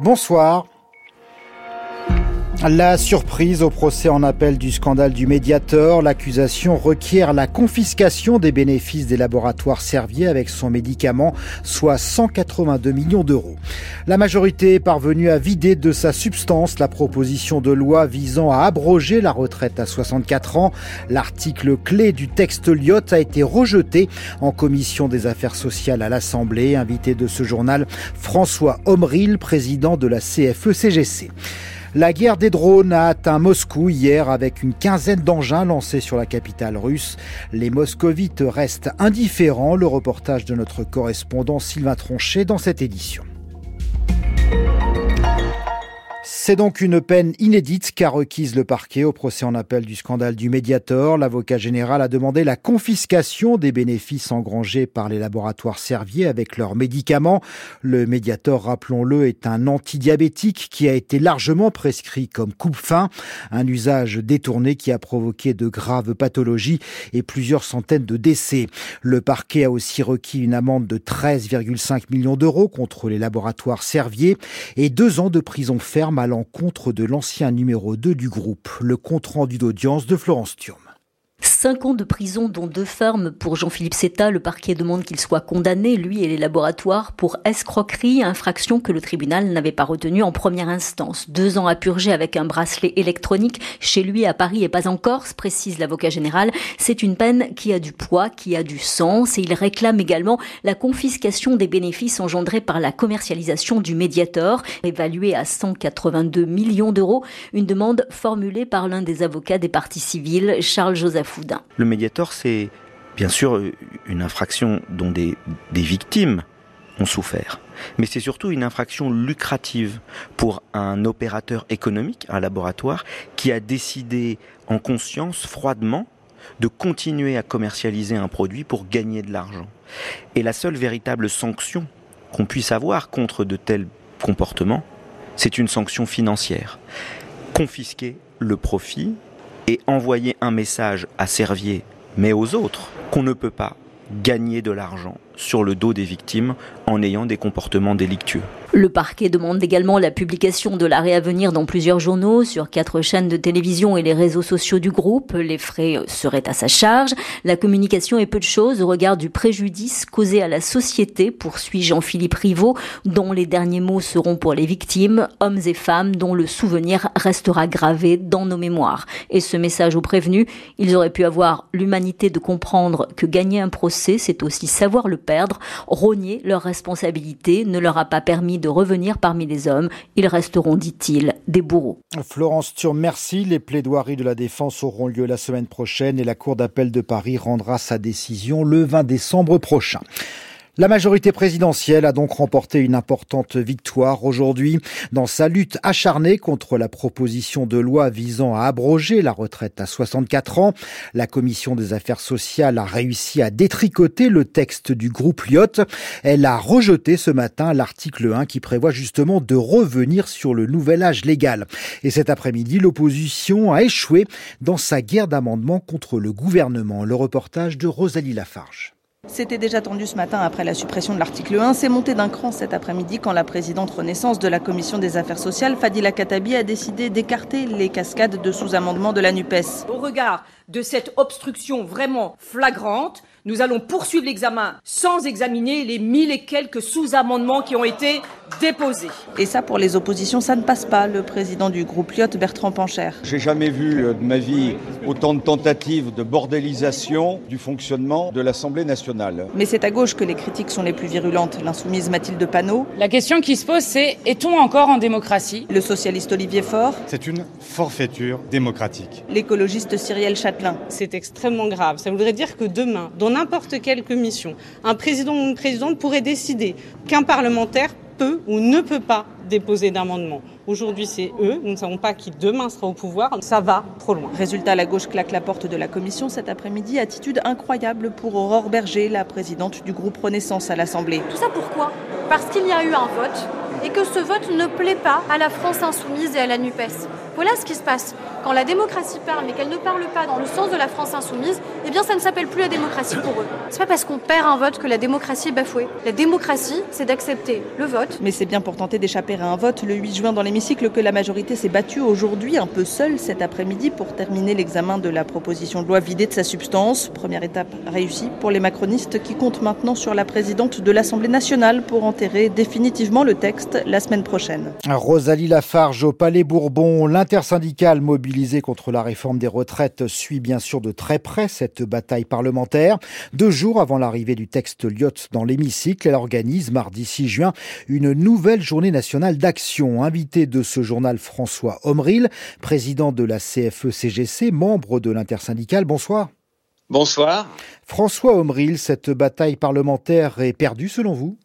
Bonsoir. La surprise au procès en appel du scandale du Mediator, l'accusation requiert la confiscation des bénéfices des laboratoires Servier avec son médicament, soit 182 millions d'euros. La majorité est parvenue à vider de sa substance la proposition de loi visant à abroger la retraite à 64 ans. L'article clé du texte Lyot a été rejeté en commission des affaires sociales à l'Assemblée. Invité de ce journal, François Omril, président de la CFE-CGC. La guerre des drones a atteint Moscou hier avec une quinzaine d'engins lancés sur la capitale russe. Les moscovites restent indifférents. Le reportage de notre correspondant Sylvain Tronchet dans cette édition. C'est donc une peine inédite qu'a requise le parquet au procès en appel du scandale du Mediator. L'avocat général a demandé la confiscation des bénéfices engrangés par les laboratoires Servier avec leurs médicaments. Le Mediator, rappelons-le, est un antidiabétique qui a été largement prescrit comme coupe-faim, un usage détourné qui a provoqué de graves pathologies et plusieurs centaines de décès. Le parquet a aussi requis une amende de 13,5 millions d'euros contre les laboratoires Servier et deux ans de prison ferme à l'encontre de l'ancien numéro 2 du groupe. Le compte-rendu d'audience de Florence Thurm. Cinq ans de prison, dont deux fermes pour Jean-Philippe Setta. Le parquet demande qu'il soit condamné, lui et les laboratoires, pour escroquerie, infraction que le tribunal n'avait pas retenue en première instance. Deux ans à purger avec un bracelet électronique chez lui à Paris et pas en Corse, précise l'avocat général. C'est une peine qui a du poids, qui a du sens et il réclame également la confiscation des bénéfices engendrés par la commercialisation du Mediator, évalué à 182 millions d'euros. Une demande formulée par l'un des avocats des parties civiles, Charles-Joseph Le médiator, c'est bien sûr une infraction dont des, victimes ont souffert. Mais c'est surtout une infraction lucrative pour un opérateur économique, un laboratoire, qui a décidé en conscience, froidement, de continuer à commercialiser un produit pour gagner de l'argent. Et la seule véritable sanction qu'on puisse avoir contre de tels comportements, c'est une sanction financière. Confisquer le profit et envoyer un message à Servier, mais aux autres, qu'on ne peut pas gagner de l'argent sur le dos des victimes en ayant des comportements délictueux. Le parquet demande également la publication de l'arrêt à venir dans plusieurs journaux, sur quatre chaînes de télévision et les réseaux sociaux du groupe. Les frais seraient à sa charge. La communication est peu de choses au regard du préjudice causé à la société, poursuit Jean-Philippe Rivaud, dont les derniers mots seront pour les victimes, hommes et femmes dont le souvenir restera gravé dans nos mémoires. Et ce message aux prévenus, ils auraient pu avoir l'humanité de comprendre que gagner un procès, c'est aussi savoir le perdre. Rogner leur responsabilité ne leur a pas permis de revenir parmi les hommes. Ils resteront, dit-il, des bourreaux. Florence Thur, merci. Les plaidoiries de la défense auront lieu la semaine prochaine et la Cour d'appel de Paris rendra sa décision le 20 décembre prochain. La majorité présidentielle a donc remporté une importante victoire aujourd'hui dans sa lutte acharnée contre la proposition de loi visant à abroger la retraite à 64 ans. La commission des affaires sociales a réussi à détricoter le texte du groupe Lyot. Elle a rejeté ce matin l'article 1 qui prévoit justement de revenir sur le nouvel âge légal. Et cet après-midi, l'opposition a échoué dans sa guerre d'amendement contre le gouvernement. Le reportage de Rosalie Lafarge. C'était déjà tendu ce matin après la suppression de l'article 1. C'est monté d'un cran cet après-midi quand la présidente Renaissance de la Commission des affaires sociales, Fadila Katabi, a décidé d'écarter les cascades de sous-amendements de la NUPES. Au regard de cette obstruction vraiment flagrante, nous allons poursuivre l'examen sans examiner les mille et quelques sous-amendements qui ont été déposés. Et ça, pour les oppositions, ça ne passe pas. Le président du groupe Lyot, Bertrand Pancher. J'ai jamais vu euh, de ma vie autant de tentatives de bordélisation du fonctionnement de l'Assemblée nationale. Mais c'est à gauche que les critiques sont les plus virulentes. L'insoumise Mathilde Panot. La question qui se pose, c'est est-on encore en démocratie? Le socialiste Olivier Faure. C'est une forfaiture démocratique. L'écologiste Cyrielle Châtelain. C'est extrêmement grave. Ça voudrait dire que demain, dans n'importe quelle commission, un président ou une présidente pourrait décider qu'un parlementaire peut ou ne peut pas déposer d'amendement. Aujourd'hui, c'est eux. Nous ne savons pas qui demain sera au pouvoir. Ça va trop loin. Résultat, la gauche claque la porte de la commission cet après-midi. Attitude incroyable pour Aurore Berger, la présidente du groupe Renaissance à l'Assemblée. Tout ça pourquoi? Parce qu'il y a eu un vote et que ce vote ne plaît pas à la France insoumise et à la NUPES. Voilà ce qui se passe. Quand la démocratie parle mais qu'elle ne parle pas dans le sens de la France insoumise, eh bien ça ne s'appelle plus la démocratie pour eux. C'est pas parce qu'on perd un vote que la démocratie est bafouée. La démocratie, c'est d'accepter le vote. Mais c'est bien pour tenter d'échapper à un vote le 8 juin dans l'hémicycle que la majorité s'est battue aujourd'hui un peu seule cet après-midi pour terminer l'examen de la proposition de loi vidée de sa substance. Première étape réussie pour les macronistes qui comptent maintenant sur la présidente de l'Assemblée nationale pour enterrer définitivement le texte la semaine prochaine. Rosalie Lafarge au Palais Bourbon, l'intersyndicale mobilisée contre la réforme des retraites suit bien sûr de très près cette bataille parlementaire. Deux jours avant l'arrivée du texte Lyotte dans l'hémicycle, elle organise mardi 6 juin une nouvelle journée nationale d'action. Invité de ce journal François Omril, président de la CFE-CGC, membre de l'intersyndicale. Bonsoir. Bonsoir. François Omril, cette bataille parlementaire est perdue selon vous?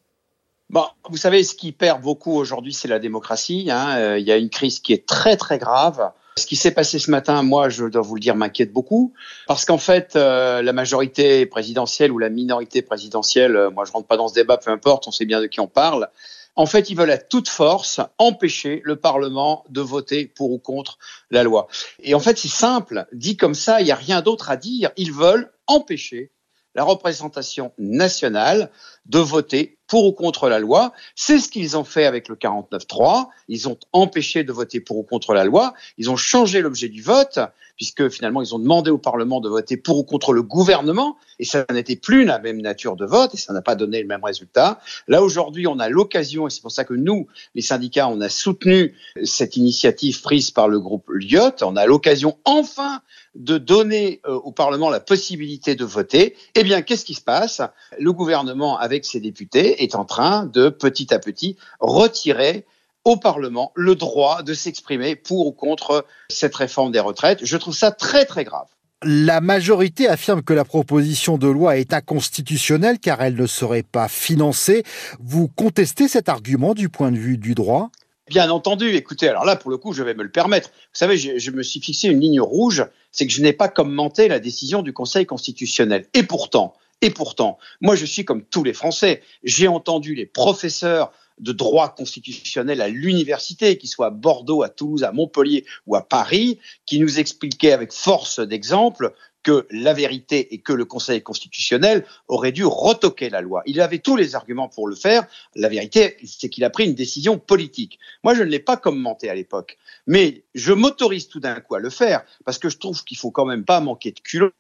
Bon, vous savez, ce qui perd beaucoup aujourd'hui, c'est la démocratie. Hein. Euh, il y a une crise qui est très très grave. Ce qui s'est passé ce matin, moi, je dois vous le dire, m'inquiète beaucoup, parce qu'en fait, euh, la majorité présidentielle ou la minorité présidentielle, euh, moi, je rentre pas dans ce débat, peu importe, on sait bien de qui on parle. En fait, ils veulent à toute force empêcher le Parlement de voter pour ou contre la loi. Et en fait, c'est simple, dit comme ça, il n'y a rien d'autre à dire. Ils veulent empêcher la représentation nationale de voter pour ou contre la loi. C'est ce qu'ils ont fait avec le 49-3. Ils ont empêché de voter pour ou contre la loi. Ils ont changé l'objet du vote, puisque finalement, ils ont demandé au Parlement de voter pour ou contre le gouvernement. Et ça n'était plus la même nature de vote et ça n'a pas donné le même résultat. Là, aujourd'hui, on a l'occasion, et c'est pour ça que nous, les syndicats, on a soutenu cette initiative prise par le groupe Lyot. On a l'occasion, enfin, de donner euh, au Parlement la possibilité de voter. Eh bien, qu'est-ce qui se passe? Le gouvernement, avec ses députés, est en train de petit à petit retirer au Parlement le droit de s'exprimer pour ou contre cette réforme des retraites. Je trouve ça très très grave. La majorité affirme que la proposition de loi est inconstitutionnelle car elle ne serait pas financée. Vous contestez cet argument du point de vue du droit? Bien entendu, écoutez, alors là, pour le coup, je vais me le permettre. Vous savez, je, je me suis fixé une ligne rouge, c'est que je n'ai pas commenté la décision du Conseil constitutionnel. Et pourtant, et pourtant, moi je suis comme tous les Français. J'ai entendu les professeurs de droit constitutionnel à l'université, qu'ils soient à Bordeaux, à Toulouse, à Montpellier ou à Paris, qui nous expliquaient avec force d'exemple que la vérité et que le Conseil constitutionnel aurait dû retoquer la loi. Il avait tous les arguments pour le faire. La vérité, c'est qu'il a pris une décision politique. Moi, je ne l'ai pas commenté à l'époque, mais je m'autorise tout d'un coup à le faire parce que je trouve qu'il faut quand même pas manquer de culot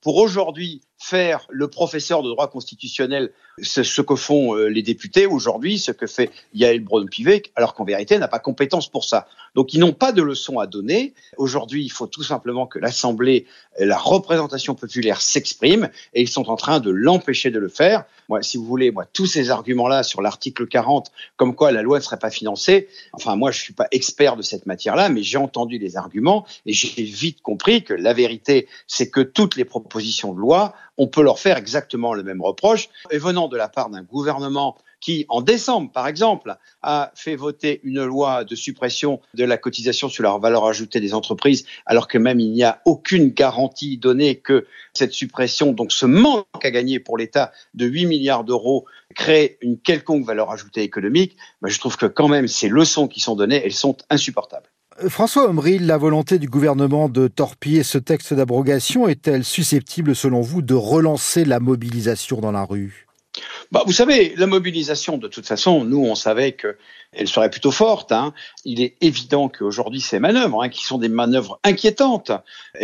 pour aujourd'hui faire le professeur de droit constitutionnel ce, que font euh, les députés aujourd'hui, ce que fait Yael Braun-Pivet, alors qu'en vérité, elle n'a pas compétence pour ça. Donc, ils n'ont pas de leçons à donner. Aujourd'hui, il faut tout simplement que l'Assemblée, la représentation populaire s'exprime, et ils sont en train de l'empêcher de le faire. Si vous voulez, moi, tous ces arguments-là sur l'article 40, comme quoi la loi ne serait pas financée, enfin, moi, je suis pas expert de cette matière-là, mais j'ai entendu les arguments, et j'ai vite compris que la vérité, c'est que toutes les propositions de loi on peut leur faire exactement le même reproche. Et venant de la part d'un gouvernement qui, en décembre, par exemple, a fait voter une loi de suppression de la cotisation sur la valeur ajoutée des entreprises, alors que même il n'y a aucune garantie donnée que cette suppression, donc ce manque à gagner pour l'État de 8 milliards d'euros, crée une quelconque valeur ajoutée économique, ben, je trouve que quand même ces leçons qui sont données, elles sont insupportables. Euh, François Omril, la volonté du gouvernement de torpiller ce texte d'abrogation est-elle susceptible, selon vous, de relancer la mobilisation dans la rue? Bah, vous savez, la mobilisation, de toute façon, nous, on savait qu'elle serait plutôt forte. Hein. Il est évident qu'aujourd'hui, ces manœuvres, hein, qui sont des manœuvres inquiétantes,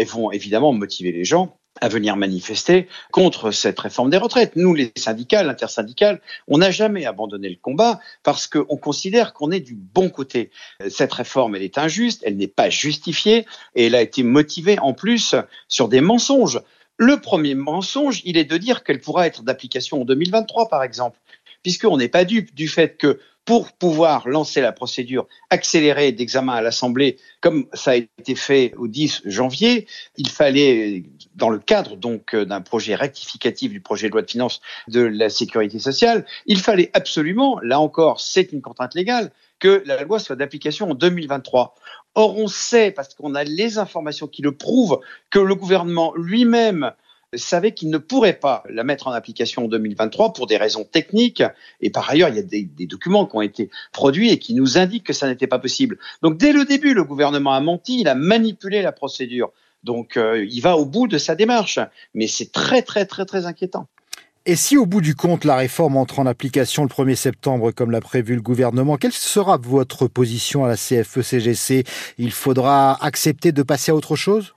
vont évidemment motiver les gens à venir manifester contre cette réforme des retraites. Nous, les syndicats, l'intersyndicale, on n'a jamais abandonné le combat parce qu'on considère qu'on est du bon côté. Cette réforme, elle est injuste, elle n'est pas justifiée et elle a été motivée en plus sur des mensonges. Le premier mensonge, il est de dire qu'elle pourra être d'application en 2023, par exemple, puisqu'on n'est pas dupe du fait que pour pouvoir lancer la procédure accélérée d'examen à l'Assemblée, comme ça a été fait au 10 janvier, il fallait, dans le cadre donc d'un projet rectificatif du projet de loi de finances de la sécurité sociale, il fallait absolument, là encore, c'est une contrainte légale, que la loi soit d'application en 2023. Or, on sait, parce qu'on a les informations qui le prouvent, que le gouvernement lui-même savait qu'il ne pourrait pas la mettre en application en 2023 pour des raisons techniques. Et par ailleurs, il y a des, documents qui ont été produits et qui nous indiquent que ça n'était pas possible. Donc dès le début, le gouvernement a menti, il a manipulé la procédure. Donc euh, il va au bout de sa démarche. Mais c'est très très très très inquiétant. Et si au bout du compte la réforme entre en application le 1er septembre comme l'a prévu le gouvernement, quelle sera votre position à la CFE-CGC Il faudra accepter de passer à autre chose?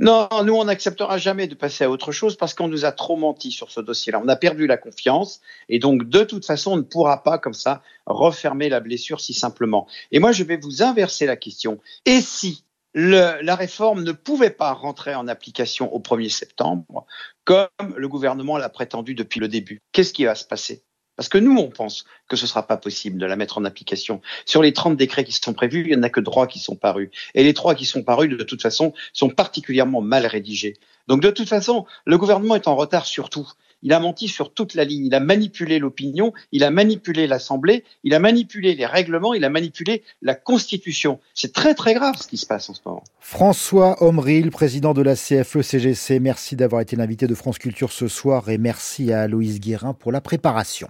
Non, nous, on n'acceptera jamais de passer à autre chose parce qu'on nous a trop menti sur ce dossier-là. On a perdu la confiance et donc, de toute façon, on ne pourra pas, comme ça, refermer la blessure si simplement. Et moi, je vais vous inverser la question. Et si la réforme ne pouvait pas rentrer en application au 1er septembre, comme le gouvernement l'a prétendu depuis le début Qu'est-ce qui va se passer? Parce que nous, on pense que ce ne sera pas possible de la mettre en application. Sur les 30 décrets qui sont prévus, il n'y en a que trois qui sont parus. Et les trois qui sont parus, de toute façon, sont particulièrement mal rédigés. Donc, de toute façon, le gouvernement est en retard sur tout. Il a menti sur toute la ligne. Il a manipulé l'opinion, il a manipulé l'Assemblée, il a manipulé les règlements, il a manipulé la Constitution. C'est très très grave ce qui se passe en ce moment. François Omril, président de la CFE-CGC, merci d'avoir été l'invité de France Culture ce soir et merci à Aloïse Guérin pour la préparation.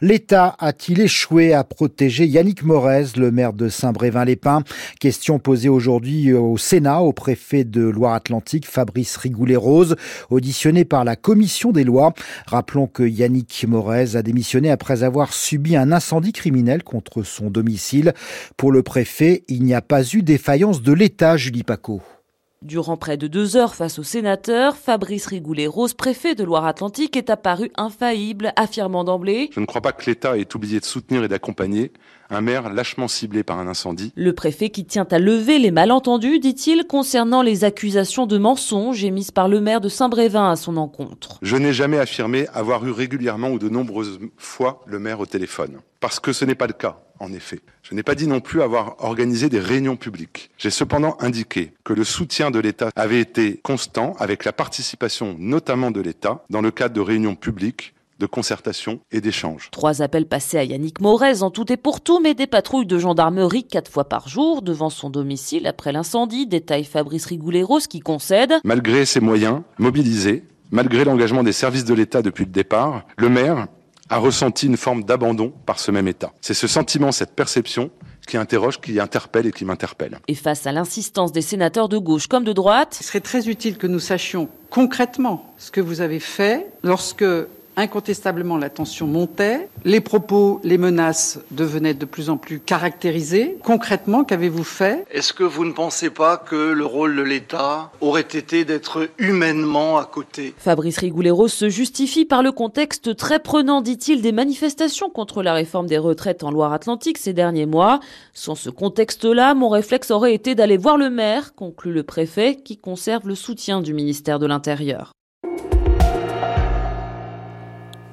L'État a-t-il échoué à protéger Yannick Morez, le maire de Saint-Brévin-les-Pins? Question posée aujourd'hui au Sénat au préfet de Loire-Atlantique, Fabrice Rigoulet-Rose, auditionné par la commission des lois. Rappelons que Yannick Morez a démissionné après avoir subi un incendie criminel contre son domicile. Pour le préfet, il n'y a pas eu défaillance de l'État, Julie Paco. Durant près de deux heures face au sénateur, Fabrice Rigoulet-Rose, préfet de Loire-Atlantique, est apparu infaillible, affirmant d'emblée Je ne crois pas que l'État ait oublié de soutenir et d'accompagner un maire lâchement ciblé par un incendie. Le préfet qui tient à lever les malentendus, dit-il, concernant les accusations de mensonges émises par le maire de Saint-Brévin à son encontre. Je n'ai jamais affirmé avoir eu régulièrement ou de nombreuses fois le maire au téléphone. Parce que ce n'est pas le cas en effet. Je n'ai pas dit non plus avoir organisé des réunions publiques. J'ai cependant indiqué que le soutien de l'État avait été constant avec la participation notamment de l'État dans le cadre de réunions publiques de concertation et d'échange. Trois appels passés à Yannick Morez en tout et pour tout, mais des patrouilles de gendarmerie quatre fois par jour devant son domicile après l'incendie, détaille Fabrice Rigoulet-Rose qui concède. Malgré ses moyens mobilisés, malgré l'engagement des services de l'État depuis le départ, le maire a ressenti une forme d'abandon par ce même État. C'est ce sentiment, cette perception qui interroge, qui interpelle et qui m'interpelle. Et face à l'insistance des sénateurs de gauche comme de droite, il serait très utile que nous sachions concrètement ce que vous avez fait lorsque Incontestablement, la tension montait, les propos, les menaces devenaient de plus en plus caractérisés. Concrètement, qu'avez-vous fait? Est-ce que vous ne pensez pas que le rôle de l'État aurait été d'être humainement à côté? Fabrice Rigoulet-Rose se justifie par le contexte très prenant, dit-il, des manifestations contre la réforme des retraites en Loire-Atlantique ces derniers mois. Sans ce contexte-là, mon réflexe aurait été d'aller voir le maire, conclut le préfet, qui conserve le soutien du ministère de l'Intérieur.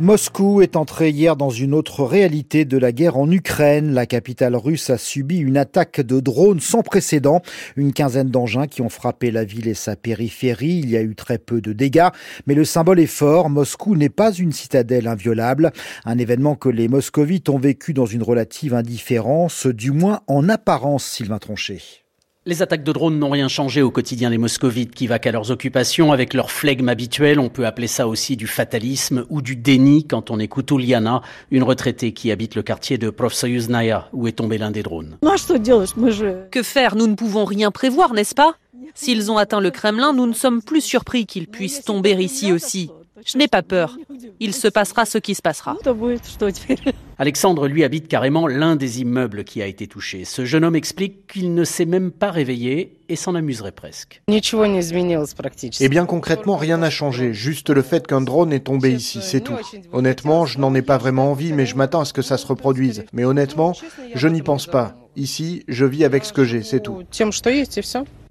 Moscou est entré hier dans une autre réalité de la guerre en Ukraine. La capitale russe a subi une attaque de drones sans précédent. Une quinzaine d'engins qui ont frappé la ville et sa périphérie. Il y a eu très peu de dégâts, mais le symbole est fort. Moscou n'est pas une citadelle inviolable. Un événement que les moscovites ont vécu dans une relative indifférence, du moins en apparence, Sylvain Tronchet. Les attaques de drones n'ont rien changé au quotidien des moscovites qui vaquent à leurs occupations avec leur flegme habituel. On peut appeler ça aussi du fatalisme ou du déni quand on écoute Uliana, une retraitée qui habite le quartier de Profsoyuznaya où est tombé l'un des drones. Que faire? Nous ne pouvons rien prévoir, n'est-ce pas? S'ils ont atteint le Kremlin, nous ne sommes plus surpris qu'ils puissent tomber ici aussi. Je n'ai pas peur. Il se passera ce qui se passera. Alexandre, lui, habite carrément l'un des immeubles qui a été touché. Ce jeune homme explique qu'il ne s'est même pas réveillé et s'en amuserait presque. Eh bien, concrètement, rien n'a changé. Juste le fait qu'un drone est tombé ici, c'est tout. Honnêtement, je n'en ai pas vraiment envie, mais je m'attends à ce que ça se reproduise. Mais honnêtement, je n'y pense pas. Ici, je vis avec ce que j'ai, c'est tout.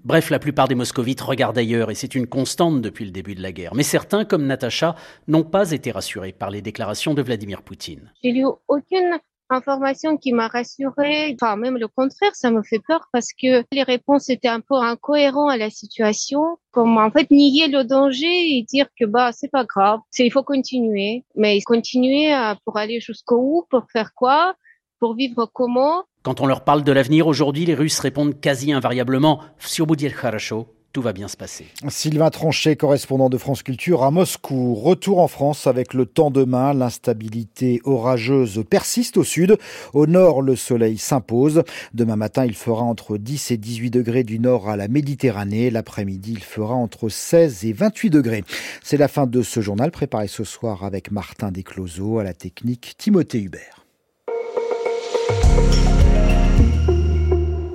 Bref, la plupart des moscovites regardent ailleurs et c'est une constante depuis le début de la guerre. Mais certains, comme Natacha, n'ont pas été rassurés par les déclarations de Vladimir Poutine. J'ai lu aucune information qui m'a rassurée. Enfin, même le contraire, ça me fait peur parce que les réponses étaient un peu incohérentes à la situation. Comme en fait nier le danger et dire que bah c'est pas grave, il faut continuer. Mais continuer pour aller jusqu'au bout, pour faire quoi, pour vivre comment? Quand on leur parle de l'avenir aujourd'hui, les Russes répondent quasi invariablement tout va bien se passer. Sylvain Tranchet, correspondant de France Culture à Moscou. Retour en France avec le temps demain. L'instabilité orageuse persiste au sud. Au nord, le soleil s'impose. Demain matin, il fera entre 10 et 18 degrés du nord à la Méditerranée. L'après-midi, il fera entre 16 et 28 degrés. C'est la fin de ce journal préparé ce soir avec Martin Descloseaux à la technique Timothée Hubert.